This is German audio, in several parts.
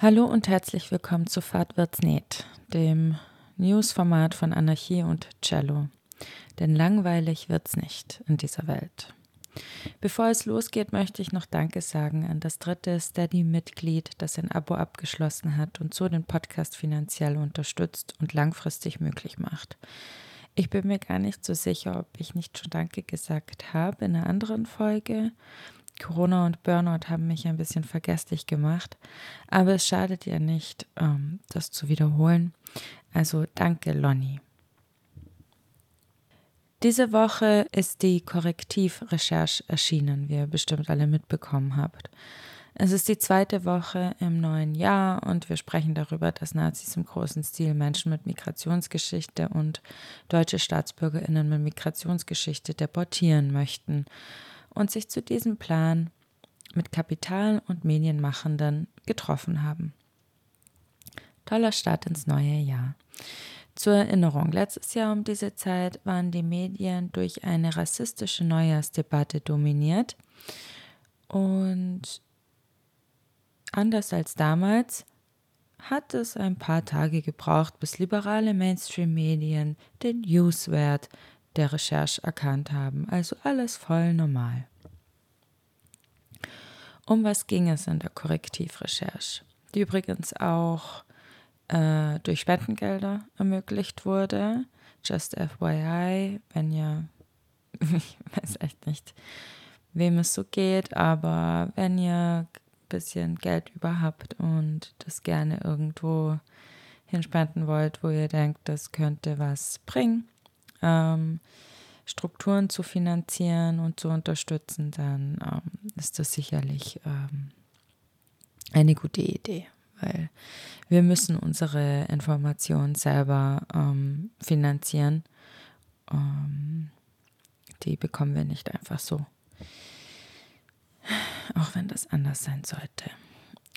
Hallo und herzlich willkommen zu Fahrt wird's nicht, dem Newsformat von Anarchie und Cello. Denn langweilig wird's nicht in dieser Welt. Bevor es losgeht, möchte ich noch Danke sagen an das dritte Steady-Mitglied, das ein Abo abgeschlossen hat und so den Podcast finanziell unterstützt und langfristig möglich macht. Ich bin mir gar nicht so sicher, ob ich nicht schon Danke gesagt habe in einer anderen Folge. Corona und Burnout haben mich ein bisschen vergesslich gemacht, aber es schadet ja nicht, ähm, das zu wiederholen. Also danke, Lonnie. Diese Woche ist die Korrektivrecherche erschienen, wie ihr bestimmt alle mitbekommen habt. Es ist die zweite Woche im neuen Jahr und wir sprechen darüber, dass Nazis im großen Stil Menschen mit Migrationsgeschichte und deutsche Staatsbürgerinnen mit Migrationsgeschichte deportieren möchten und sich zu diesem Plan mit Kapital- und Medienmachenden getroffen haben. Toller Start ins neue Jahr. Zur Erinnerung, letztes Jahr um diese Zeit waren die Medien durch eine rassistische Neujahrsdebatte dominiert und anders als damals hat es ein paar Tage gebraucht, bis liberale Mainstream-Medien den Newswert der Recherche erkannt haben. Also alles voll normal. Um was ging es in der Korrektivrecherche? Die übrigens auch äh, durch Spendengelder ermöglicht wurde. Just FYI, wenn ihr, ich weiß echt nicht, wem es so geht, aber wenn ihr ein bisschen Geld über habt und das gerne irgendwo hinspenden wollt, wo ihr denkt, das könnte was bringen, ähm, Strukturen zu finanzieren und zu unterstützen, dann ähm, ist das sicherlich ähm, eine gute Idee, weil wir müssen unsere Informationen selber ähm, finanzieren. Ähm, die bekommen wir nicht einfach so. Auch wenn das anders sein sollte.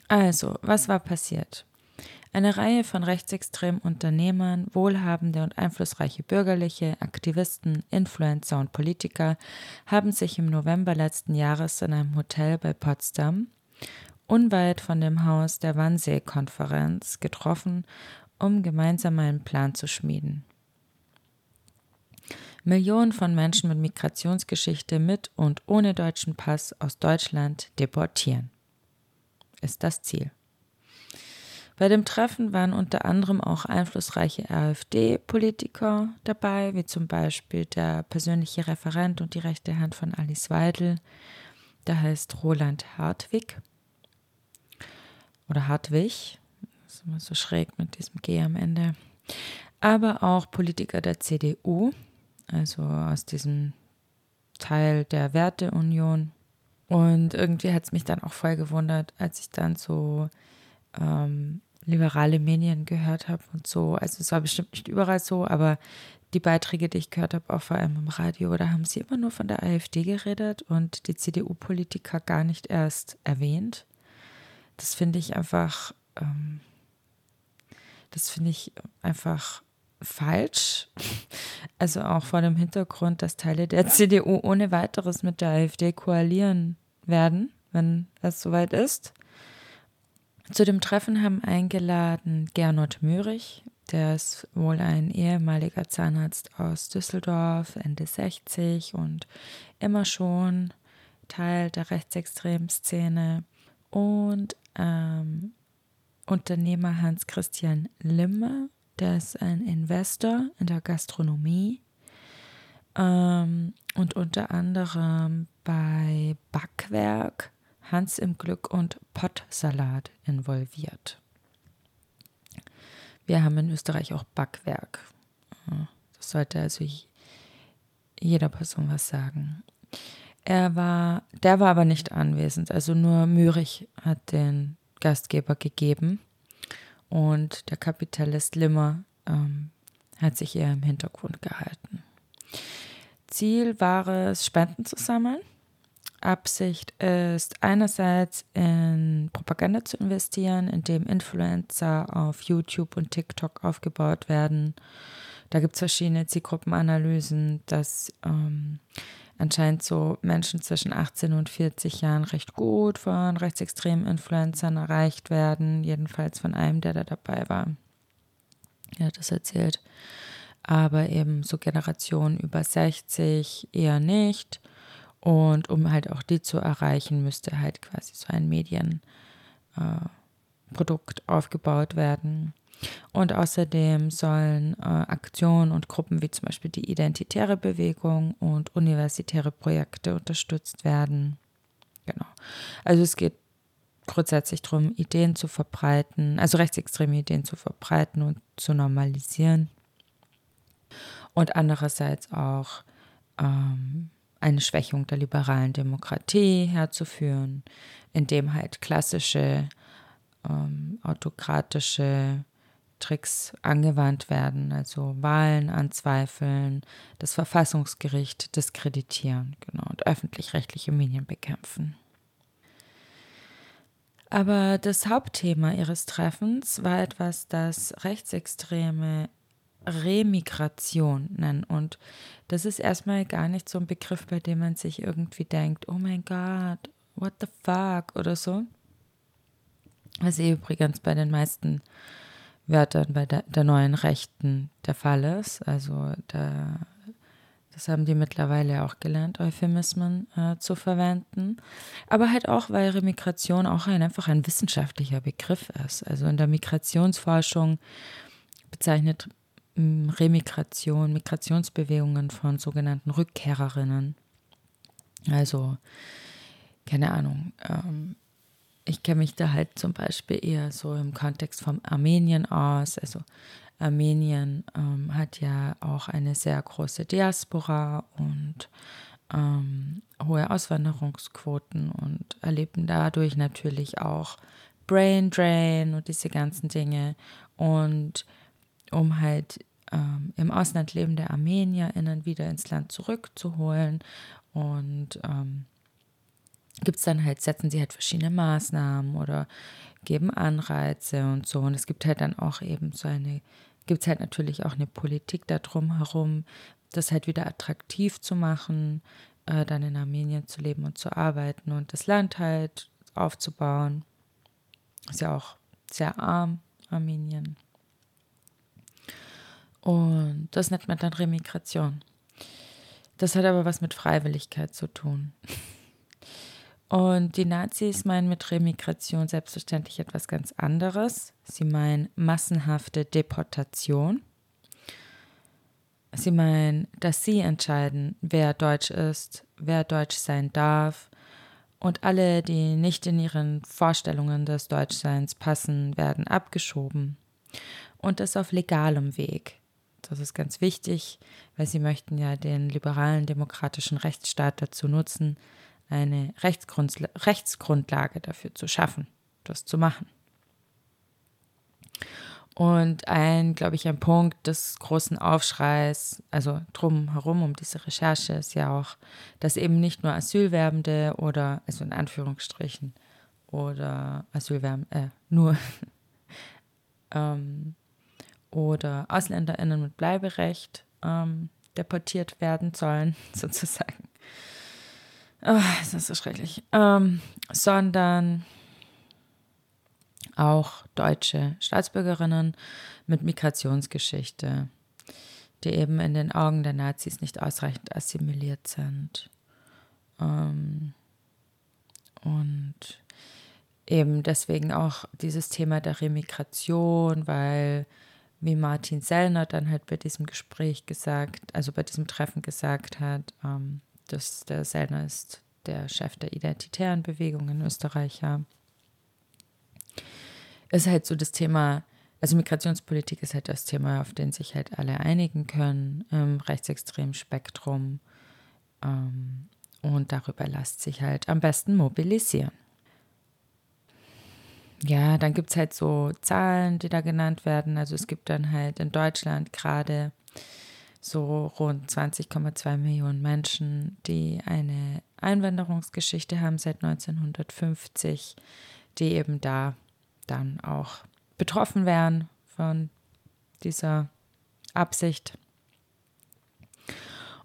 Also, was war passiert? Eine Reihe von rechtsextremen Unternehmern, wohlhabende und einflussreiche Bürgerliche, Aktivisten, Influencer und Politiker haben sich im November letzten Jahres in einem Hotel bei Potsdam, unweit von dem Haus der Wannsee-Konferenz, getroffen, um gemeinsam einen Plan zu schmieden. Millionen von Menschen mit Migrationsgeschichte mit und ohne deutschen Pass aus Deutschland deportieren. Ist das Ziel. Bei dem Treffen waren unter anderem auch einflussreiche AfD-Politiker dabei, wie zum Beispiel der persönliche Referent und die rechte Hand von Alice Weidel, der heißt Roland Hartwig oder Hartwig, das ist immer so schräg mit diesem G am Ende, aber auch Politiker der CDU, also aus diesem Teil der Werteunion. Und irgendwie hat es mich dann auch voll gewundert, als ich dann so ähm, liberale Medien gehört habe und so. Also es war bestimmt nicht überall so, aber die Beiträge, die ich gehört habe, auch vor allem im Radio, da haben sie immer nur von der AfD geredet und die CDU-Politiker gar nicht erst erwähnt. Das finde ich einfach, ähm, das finde ich einfach falsch. Also auch vor dem Hintergrund, dass Teile der CDU ohne weiteres mit der AfD koalieren werden, wenn es soweit ist. Zu dem Treffen haben eingeladen Gernot Mürich, der ist wohl ein ehemaliger Zahnarzt aus Düsseldorf, Ende 60 und immer schon Teil der rechtsextremen Szene. Und ähm, Unternehmer Hans Christian Limmer, der ist ein Investor in der Gastronomie ähm, und unter anderem bei Backwerk Hans im Glück und Pottsalat involviert. Wir haben in Österreich auch Backwerk. Das sollte also jeder Person was sagen. Er war, der war aber nicht anwesend, also nur Mürich hat den Gastgeber gegeben und der Kapitalist Limmer ähm, hat sich eher im Hintergrund gehalten. Ziel war es, Spenden zu sammeln Absicht ist einerseits in Propaganda zu investieren, indem Influencer auf YouTube und TikTok aufgebaut werden. Da gibt es verschiedene Zielgruppenanalysen, dass ähm, anscheinend so Menschen zwischen 18 und 40 Jahren recht gut von rechtsextremen Influencern erreicht werden, jedenfalls von einem, der da dabei war. Er hat das erzählt. Aber eben so Generationen über 60 eher nicht. Und um halt auch die zu erreichen, müsste halt quasi so ein Medienprodukt äh, aufgebaut werden. Und außerdem sollen äh, Aktionen und Gruppen wie zum Beispiel die Identitäre Bewegung und universitäre Projekte unterstützt werden. Genau. Also es geht grundsätzlich darum, Ideen zu verbreiten, also rechtsextreme Ideen zu verbreiten und zu normalisieren. Und andererseits auch ähm, eine Schwächung der liberalen Demokratie herzuführen, indem halt klassische ähm, autokratische Tricks angewandt werden, also Wahlen anzweifeln, das Verfassungsgericht diskreditieren genau, und öffentlich-rechtliche Medien bekämpfen. Aber das Hauptthema ihres Treffens war etwas, das Rechtsextreme Remigration nennen. Und das ist erstmal gar nicht so ein Begriff, bei dem man sich irgendwie denkt, oh mein Gott, what the fuck oder so. Was eh übrigens bei den meisten Wörtern bei der, der neuen Rechten der Fall ist. Also da, das haben die mittlerweile auch gelernt, Euphemismen äh, zu verwenden. Aber halt auch, weil Remigration auch ein, einfach ein wissenschaftlicher Begriff ist. Also in der Migrationsforschung bezeichnet Remigration, Migrationsbewegungen von sogenannten Rückkehrerinnen. Also, keine Ahnung, ähm, ich kenne mich da halt zum Beispiel eher so im Kontext vom Armenien aus. Also Armenien ähm, hat ja auch eine sehr große Diaspora und ähm, hohe Auswanderungsquoten und erleben dadurch natürlich auch Brain Drain und diese ganzen Dinge. Und um halt ähm, im Ausland lebende ArmenierInnen wieder ins Land zurückzuholen und ähm, gibt es dann halt, setzen sie halt verschiedene Maßnahmen oder geben Anreize und so. Und es gibt halt dann auch eben so eine, gibt es halt natürlich auch eine Politik da drum herum, das halt wieder attraktiv zu machen, äh, dann in Armenien zu leben und zu arbeiten und das Land halt aufzubauen. Ist ja auch sehr arm, Armenien. Und das nennt man dann Remigration. Das hat aber was mit Freiwilligkeit zu tun. Und die Nazis meinen mit Remigration selbstverständlich etwas ganz anderes. Sie meinen massenhafte Deportation. Sie meinen, dass sie entscheiden, wer deutsch ist, wer deutsch sein darf. Und alle, die nicht in ihren Vorstellungen des Deutschseins passen, werden abgeschoben. Und das auf legalem Weg. Das ist ganz wichtig, weil sie möchten ja den liberalen demokratischen Rechtsstaat dazu nutzen, eine Rechtsgrundla Rechtsgrundlage dafür zu schaffen, das zu machen. Und ein, glaube ich, ein Punkt des großen Aufschreis, also drumherum um diese Recherche, ist ja auch, dass eben nicht nur Asylwerbende oder, also in Anführungsstrichen, oder Asylwerbende, äh, nur ähm, oder AusländerInnen mit Bleiberecht ähm, deportiert werden sollen, sozusagen. Oh, das ist so schrecklich. Ähm, sondern auch deutsche Staatsbürgerinnen mit Migrationsgeschichte, die eben in den Augen der Nazis nicht ausreichend assimiliert sind. Ähm, und eben deswegen auch dieses Thema der Remigration, weil wie Martin Sellner dann halt bei diesem Gespräch gesagt, also bei diesem Treffen gesagt hat, ähm, dass der Sellner ist der Chef der identitären Bewegung in Österreich, ja. Ist halt so das Thema, also Migrationspolitik ist halt das Thema, auf den sich halt alle einigen können im rechtsextremen Spektrum. Ähm, und darüber lässt sich halt am besten mobilisieren ja, dann gibt es halt so Zahlen, die da genannt werden. Also es gibt dann halt in Deutschland gerade so rund 20,2 Millionen Menschen, die eine Einwanderungsgeschichte haben seit 1950, die eben da dann auch betroffen wären von dieser Absicht.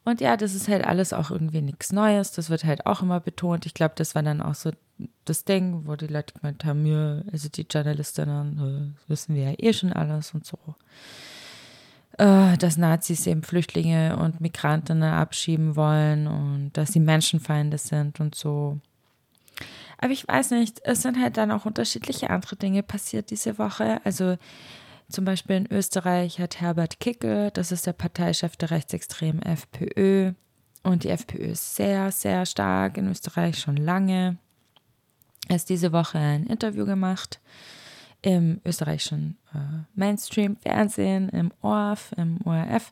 Und ja, das ist halt alles auch irgendwie nichts Neues. Das wird halt auch immer betont. Ich glaube, das war dann auch so das Ding, wo die Leute gemeint haben, ja, also die Journalistinnen, das wissen wir ja eh schon alles und so. Äh, dass Nazis eben Flüchtlinge und Migrantinnen abschieben wollen und dass sie Menschenfeinde sind und so. Aber ich weiß nicht, es sind halt dann auch unterschiedliche andere Dinge passiert diese Woche. Also zum Beispiel in Österreich hat Herbert Kickel, das ist der Parteichef der rechtsextremen FPÖ, und die FPÖ ist sehr, sehr stark in Österreich schon lange. Er hat diese Woche ein Interview gemacht im österreichischen äh, Mainstream-Fernsehen, im ORF, im ORF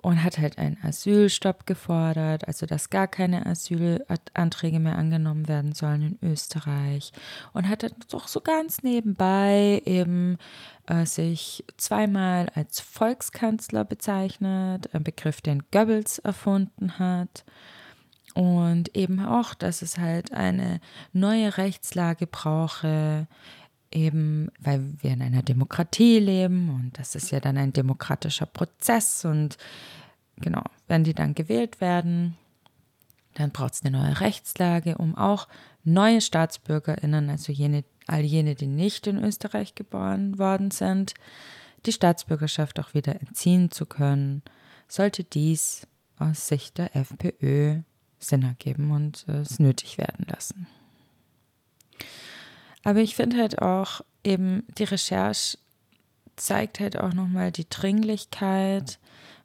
und hat halt einen Asylstopp gefordert, also dass gar keine Asylanträge mehr angenommen werden sollen in Österreich und hat dann doch so ganz nebenbei eben äh, sich zweimal als Volkskanzler bezeichnet, ein Begriff, den Goebbels erfunden hat. Und eben auch, dass es halt eine neue Rechtslage brauche, eben weil wir in einer Demokratie leben und das ist ja dann ein demokratischer Prozess und genau, wenn die dann gewählt werden, dann braucht es eine neue Rechtslage, um auch neue StaatsbürgerInnen, also jene, all jene, die nicht in Österreich geboren worden sind, die Staatsbürgerschaft auch wieder entziehen zu können, sollte dies aus Sicht der FPÖ Sinn ergeben und es nötig werden lassen. Aber ich finde halt auch eben die Recherche zeigt halt auch nochmal die Dringlichkeit,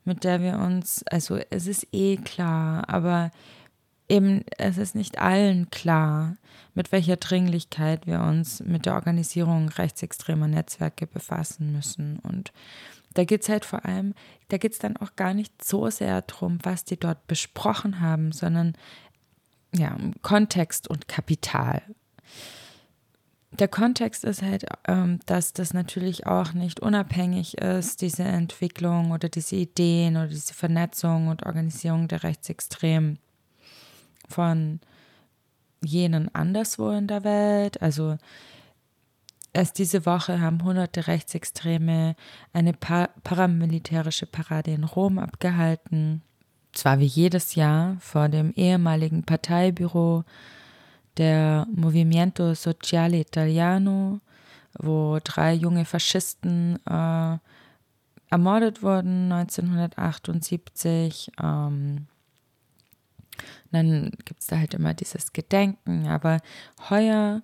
mit der wir uns, also es ist eh klar, aber eben es ist nicht allen klar, mit welcher Dringlichkeit wir uns mit der Organisierung rechtsextremer Netzwerke befassen müssen. Und da geht es halt vor allem, da geht es dann auch gar nicht so sehr darum, was die dort besprochen haben, sondern ja, um Kontext und Kapital der Kontext ist halt, ähm, dass das natürlich auch nicht unabhängig ist, diese Entwicklung oder diese Ideen oder diese Vernetzung und Organisierung der Rechtsextremen von jenen anderswo in der Welt. Also erst diese Woche haben hunderte Rechtsextreme eine pa paramilitärische Parade in Rom abgehalten. Zwar wie jedes Jahr vor dem ehemaligen Parteibüro der Movimento Sociale Italiano, wo drei junge Faschisten äh, ermordet wurden 1978. Ähm, dann gibt es da halt immer dieses Gedenken, aber heuer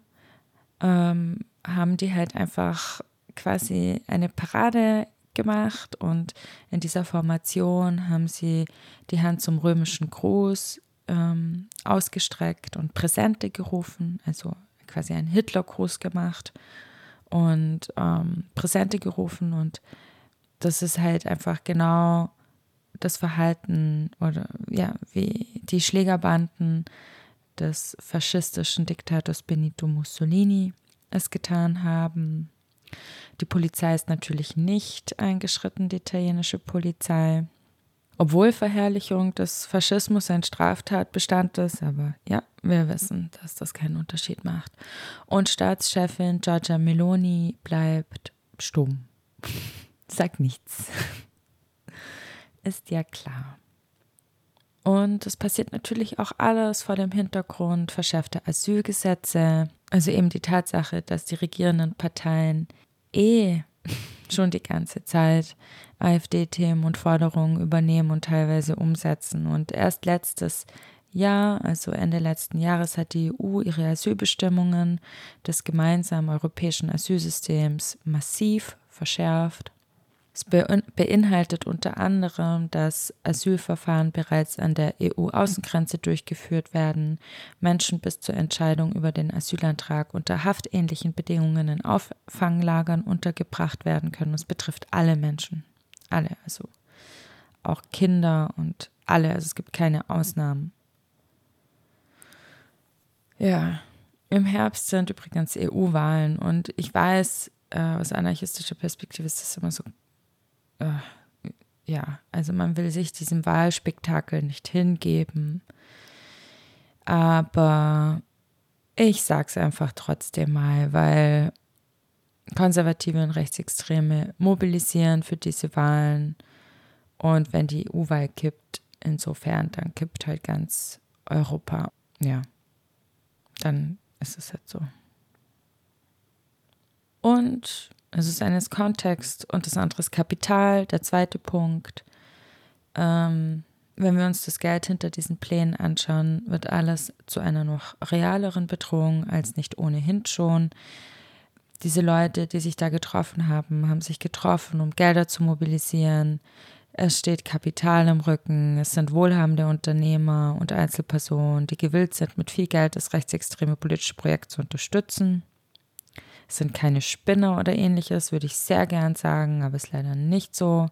ähm, haben die halt einfach quasi eine Parade gemacht und in dieser Formation haben sie die Hand zum römischen Gruß ähm, ausgestreckt und Präsente gerufen, also quasi einen Hitlergruß gemacht und ähm, Präsente gerufen und das ist halt einfach genau das Verhalten oder ja, wie die Schlägerbanden des faschistischen Diktators Benito Mussolini es getan haben. Die Polizei ist natürlich nicht eingeschritten, die italienische Polizei obwohl Verherrlichung des Faschismus ein Straftatbestand ist, aber ja, wir wissen, dass das keinen Unterschied macht. Und Staatschefin Giorgia Meloni bleibt stumm. Sagt nichts. Ist ja klar. Und es passiert natürlich auch alles vor dem Hintergrund verschärfter Asylgesetze. Also eben die Tatsache, dass die regierenden Parteien eh schon die ganze Zeit AfD-Themen und Forderungen übernehmen und teilweise umsetzen. Und erst letztes Jahr, also Ende letzten Jahres, hat die EU ihre Asylbestimmungen des gemeinsamen europäischen Asylsystems massiv verschärft. Es beinhaltet unter anderem, dass Asylverfahren bereits an der EU-Außengrenze durchgeführt werden, Menschen bis zur Entscheidung über den Asylantrag unter haftähnlichen Bedingungen in Auffanglagern untergebracht werden können. Es betrifft alle Menschen, alle, also auch Kinder und alle, also es gibt keine Ausnahmen. Ja, im Herbst sind übrigens EU-Wahlen und ich weiß, äh, aus anarchistischer Perspektive ist das immer so äh, ja, also man will sich diesem Wahlspektakel nicht hingeben. Aber ich sag's einfach trotzdem mal, weil Konservative und Rechtsextreme mobilisieren für diese Wahlen. Und wenn die EU-Wahl kippt, insofern, dann kippt halt ganz Europa. Ja, dann ist es halt so. Und es ist eines Kontext und das andere ist Kapital. Der zweite Punkt. Ähm, wenn wir uns das Geld hinter diesen Plänen anschauen, wird alles zu einer noch realeren Bedrohung als nicht ohnehin schon. Diese Leute, die sich da getroffen haben, haben sich getroffen, um Gelder zu mobilisieren. Es steht Kapital im Rücken. Es sind wohlhabende Unternehmer und Einzelpersonen, die gewillt sind, mit viel Geld das rechtsextreme politische Projekt zu unterstützen. Es sind keine Spinner oder ähnliches, würde ich sehr gern sagen, aber ist leider nicht so.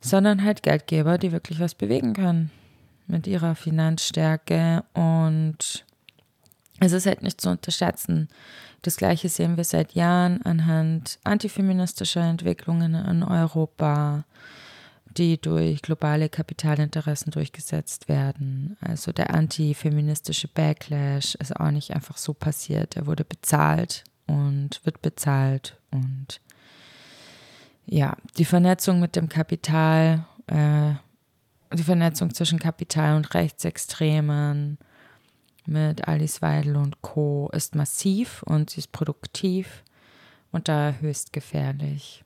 Sondern halt Geldgeber, die wirklich was bewegen können mit ihrer Finanzstärke. Und es ist halt nicht zu unterschätzen. Das Gleiche sehen wir seit Jahren anhand antifeministischer Entwicklungen in Europa, die durch globale Kapitalinteressen durchgesetzt werden. Also der antifeministische Backlash ist auch nicht einfach so passiert. Er wurde bezahlt und wird bezahlt. Und ja, die Vernetzung mit dem Kapital, äh, die Vernetzung zwischen Kapital und Rechtsextremen mit Alice Weidel und Co. ist massiv und sie ist produktiv und da höchst gefährlich.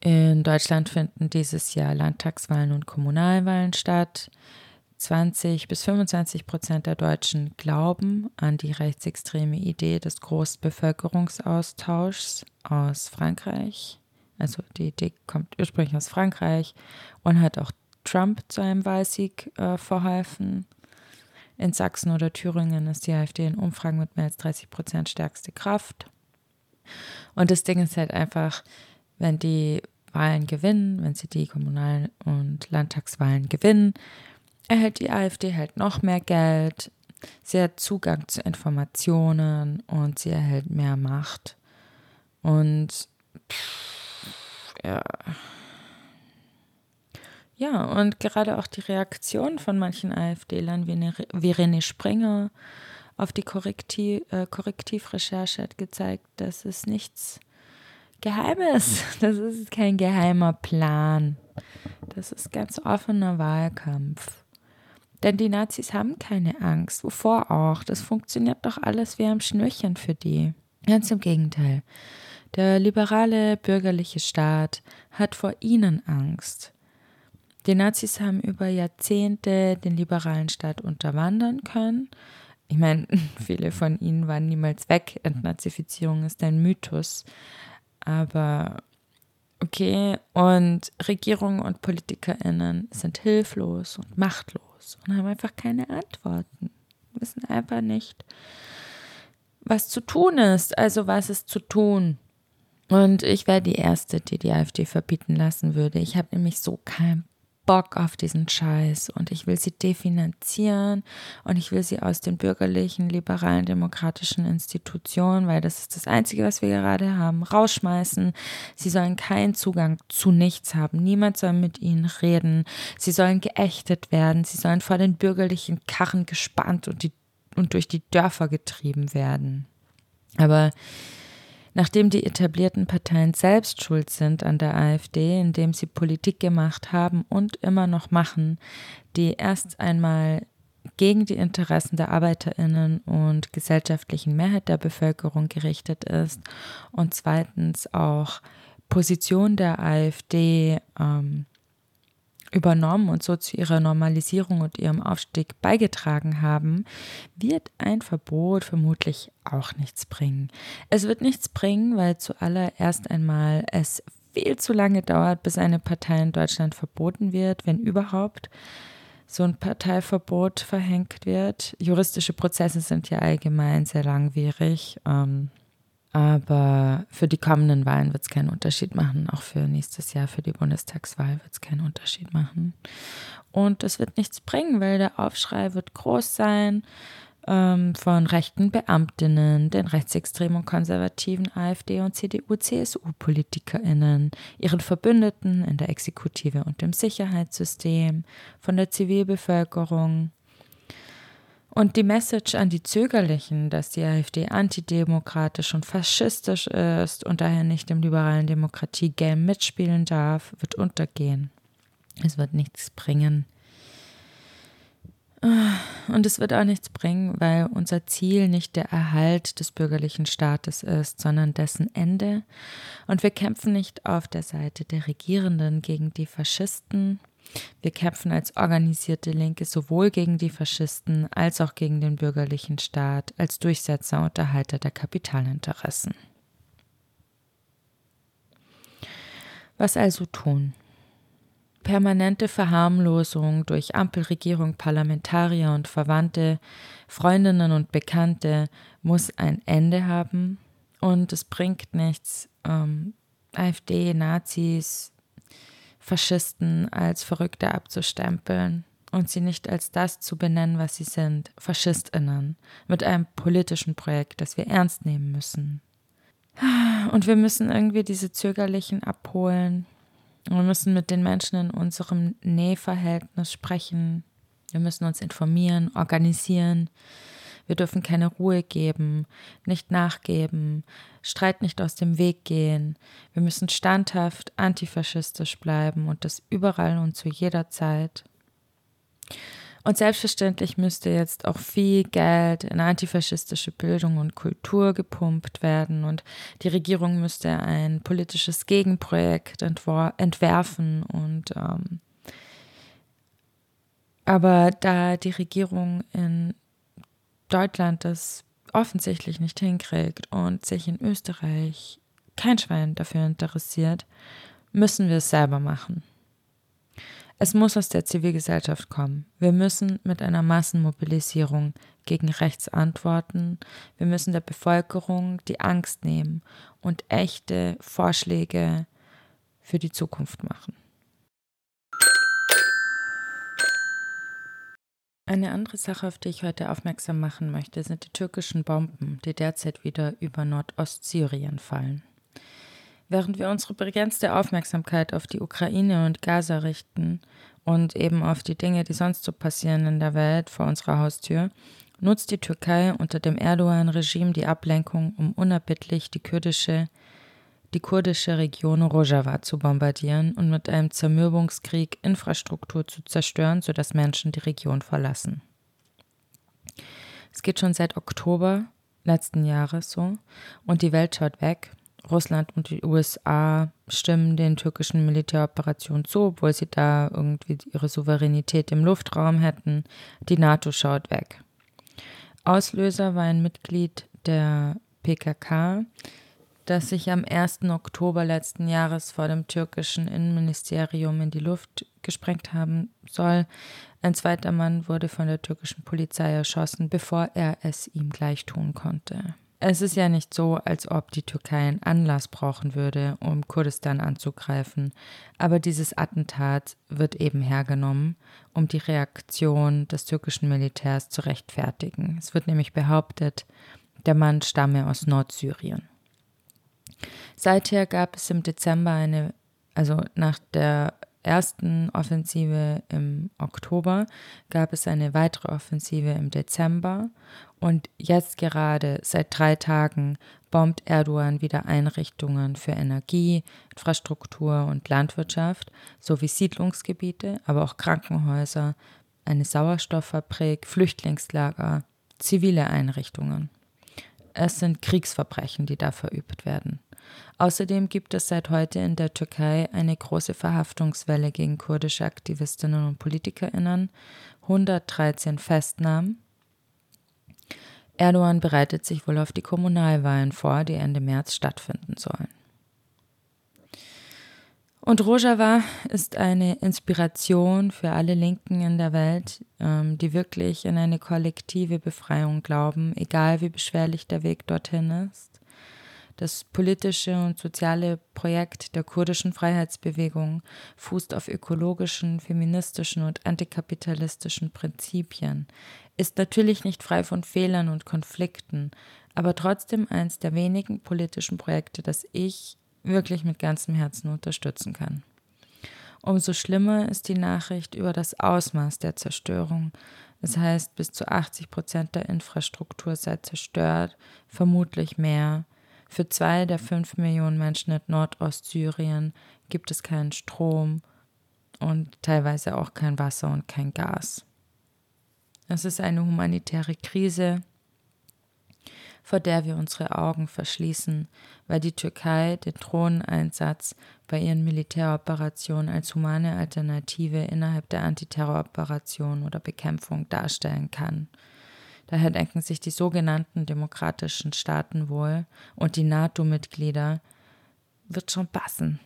In Deutschland finden dieses Jahr Landtagswahlen und Kommunalwahlen statt. 20 bis 25 Prozent der Deutschen glauben an die rechtsextreme Idee des Großbevölkerungsaustauschs aus Frankreich. Also die Idee kommt ursprünglich aus Frankreich und hat auch Trump zu einem Wahlsieg äh, verholfen. In Sachsen oder Thüringen ist die AfD in Umfragen mit mehr als 30 Prozent stärkste Kraft. Und das Ding ist halt einfach, wenn die Wahlen gewinnen, wenn sie die Kommunal- und Landtagswahlen gewinnen, erhält die AfD halt noch mehr Geld, sie hat Zugang zu Informationen und sie erhält mehr Macht. Und pff, ja. Ja, und gerade auch die Reaktion von manchen AfD-Lern wie, ne, wie René Springer auf die Korrektiv, äh, Korrektivrecherche hat gezeigt, dass es nichts Geheimes, das ist kein geheimer Plan. Das ist ganz offener Wahlkampf. Denn die Nazis haben keine Angst. Wovor auch? Das funktioniert doch alles wie am Schnürchen für die. Ganz im Gegenteil. Der liberale bürgerliche Staat hat vor ihnen Angst. Die Nazis haben über Jahrzehnte den liberalen Staat unterwandern können. Ich meine, viele von ihnen waren niemals weg. Entnazifizierung ist ein Mythos. Aber okay, und Regierungen und PolitikerInnen sind hilflos und machtlos und haben einfach keine Antworten. Wissen einfach nicht, was zu tun ist. Also was ist zu tun? Und ich wäre die Erste, die die AfD verbieten lassen würde. Ich habe nämlich so keinen Bock auf diesen Scheiß und ich will sie definanzieren und ich will sie aus den bürgerlichen, liberalen, demokratischen Institutionen, weil das ist das Einzige, was wir gerade haben, rausschmeißen. Sie sollen keinen Zugang zu nichts haben. Niemand soll mit ihnen reden. Sie sollen geächtet werden. Sie sollen vor den bürgerlichen Karren gespannt und, die, und durch die Dörfer getrieben werden. Aber Nachdem die etablierten Parteien selbst schuld sind an der AfD, indem sie Politik gemacht haben und immer noch machen, die erst einmal gegen die Interessen der Arbeiterinnen und gesellschaftlichen Mehrheit der Bevölkerung gerichtet ist und zweitens auch Position der AfD ähm, übernommen und so zu ihrer Normalisierung und ihrem Aufstieg beigetragen haben, wird ein Verbot vermutlich auch nichts bringen. Es wird nichts bringen, weil zuallererst einmal es viel zu lange dauert, bis eine Partei in Deutschland verboten wird, wenn überhaupt so ein Parteiverbot verhängt wird. Juristische Prozesse sind ja allgemein sehr langwierig. Ähm, aber für die kommenden Wahlen wird es keinen Unterschied machen. Auch für nächstes Jahr, für die Bundestagswahl wird es keinen Unterschied machen. Und es wird nichts bringen, weil der Aufschrei wird groß sein ähm, von rechten Beamtinnen, den rechtsextremen und konservativen AfD- und CDU-CSU-PolitikerInnen, ihren Verbündeten in der Exekutive und im Sicherheitssystem, von der Zivilbevölkerung, und die Message an die Zögerlichen, dass die AfD antidemokratisch und faschistisch ist und daher nicht im liberalen Demokratie-Game mitspielen darf, wird untergehen. Es wird nichts bringen. Und es wird auch nichts bringen, weil unser Ziel nicht der Erhalt des bürgerlichen Staates ist, sondern dessen Ende. Und wir kämpfen nicht auf der Seite der Regierenden gegen die Faschisten. Wir kämpfen als organisierte Linke sowohl gegen die Faschisten als auch gegen den bürgerlichen Staat, als Durchsetzer und Erhalter der Kapitalinteressen. Was also tun? Permanente Verharmlosung durch Ampelregierung, Parlamentarier und Verwandte, Freundinnen und Bekannte muss ein Ende haben und es bringt nichts, ähm, AfD, Nazis, Faschisten als Verrückte abzustempeln und sie nicht als das zu benennen, was sie sind, Faschistinnen, mit einem politischen Projekt, das wir ernst nehmen müssen. Und wir müssen irgendwie diese Zögerlichen abholen, wir müssen mit den Menschen in unserem Nähverhältnis sprechen. Wir müssen uns informieren, organisieren. Wir dürfen keine Ruhe geben, nicht nachgeben, Streit nicht aus dem Weg gehen. Wir müssen standhaft antifaschistisch bleiben und das überall und zu jeder Zeit. Und selbstverständlich müsste jetzt auch viel Geld in antifaschistische Bildung und Kultur gepumpt werden und die Regierung müsste ein politisches Gegenprojekt entwerfen und ähm, aber da die Regierung in Deutschland das offensichtlich nicht hinkriegt und sich in Österreich kein Schwein dafür interessiert, müssen wir es selber machen. Es muss aus der Zivilgesellschaft kommen. Wir müssen mit einer Massenmobilisierung gegen rechts antworten. Wir müssen der Bevölkerung die Angst nehmen und echte Vorschläge für die Zukunft machen. Eine andere Sache, auf die ich heute aufmerksam machen möchte, sind die türkischen Bomben, die derzeit wieder über Nordostsyrien fallen. Während wir unsere begrenzte Aufmerksamkeit auf die Ukraine und Gaza richten und eben auf die Dinge, die sonst so passieren in der Welt vor unserer Haustür, nutzt die Türkei unter dem Erdogan-Regime die Ablenkung, um unerbittlich die kurdische, die kurdische Region Rojava zu bombardieren und mit einem Zermürbungskrieg Infrastruktur zu zerstören, sodass Menschen die Region verlassen. Es geht schon seit Oktober letzten Jahres so und die Welt schaut weg Russland und die USA stimmen den türkischen Militäroperationen zu, obwohl sie da irgendwie ihre Souveränität im Luftraum hätten. Die NATO schaut weg. Auslöser war ein Mitglied der PKK, das sich am 1. Oktober letzten Jahres vor dem türkischen Innenministerium in die Luft gesprengt haben soll. Ein zweiter Mann wurde von der türkischen Polizei erschossen, bevor er es ihm gleich tun konnte. Es ist ja nicht so, als ob die Türkei einen Anlass brauchen würde, um Kurdistan anzugreifen, aber dieses Attentat wird eben hergenommen, um die Reaktion des türkischen Militärs zu rechtfertigen. Es wird nämlich behauptet, der Mann stamme aus Nordsyrien. Seither gab es im Dezember eine, also nach der ersten Offensive im Oktober gab es eine weitere Offensive im Dezember und jetzt gerade seit drei Tagen bombt Erdogan wieder Einrichtungen für Energie, Infrastruktur und Landwirtschaft sowie Siedlungsgebiete, aber auch Krankenhäuser, eine Sauerstofffabrik, Flüchtlingslager, zivile Einrichtungen. Es sind Kriegsverbrechen, die da verübt werden. Außerdem gibt es seit heute in der Türkei eine große Verhaftungswelle gegen kurdische Aktivistinnen und Politikerinnen, 113 Festnahmen. Erdogan bereitet sich wohl auf die Kommunalwahlen vor, die Ende März stattfinden sollen. Und Rojava ist eine Inspiration für alle Linken in der Welt, ähm, die wirklich in eine kollektive Befreiung glauben, egal wie beschwerlich der Weg dorthin ist. Das politische und soziale Projekt der kurdischen Freiheitsbewegung fußt auf ökologischen, feministischen und antikapitalistischen Prinzipien, ist natürlich nicht frei von Fehlern und Konflikten, aber trotzdem eins der wenigen politischen Projekte, das ich wirklich mit ganzem Herzen unterstützen kann. Umso schlimmer ist die Nachricht über das Ausmaß der Zerstörung. Das heißt, bis zu 80 Prozent der Infrastruktur sei zerstört, vermutlich mehr. Für zwei der fünf Millionen Menschen in Nordostsyrien gibt es keinen Strom und teilweise auch kein Wasser und kein Gas. Es ist eine humanitäre Krise, vor der wir unsere Augen verschließen, weil die Türkei den Drohneneinsatz bei ihren Militäroperationen als humane Alternative innerhalb der Antiterroroperation oder Bekämpfung darstellen kann. Daher denken sich die sogenannten demokratischen Staaten wohl und die NATO-Mitglieder, wird schon passen.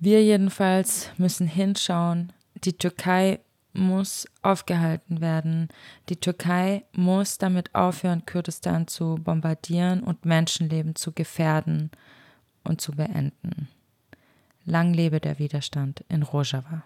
Wir jedenfalls müssen hinschauen, die Türkei muss aufgehalten werden. Die Türkei muss damit aufhören, Kurdistan zu bombardieren und Menschenleben zu gefährden und zu beenden. Lang lebe der Widerstand in Rojava.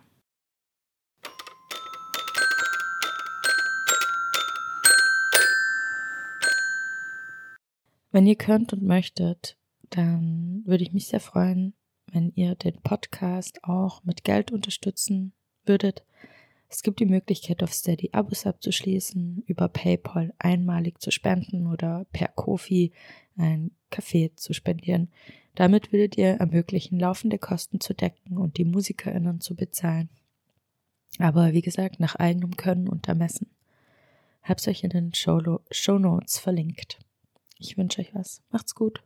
Wenn ihr könnt und möchtet, dann würde ich mich sehr freuen, wenn ihr den Podcast auch mit Geld unterstützen würdet. Es gibt die Möglichkeit, auf Steady Abos abzuschließen, über PayPal einmalig zu spenden oder per Kofi ein Kaffee zu spendieren. Damit würdet ihr ermöglichen, laufende Kosten zu decken und die MusikerInnen zu bezahlen. Aber wie gesagt, nach eigenem Können und Ermessen. Hab's euch in den Show Notes verlinkt. Ich wünsche euch was. Macht's gut.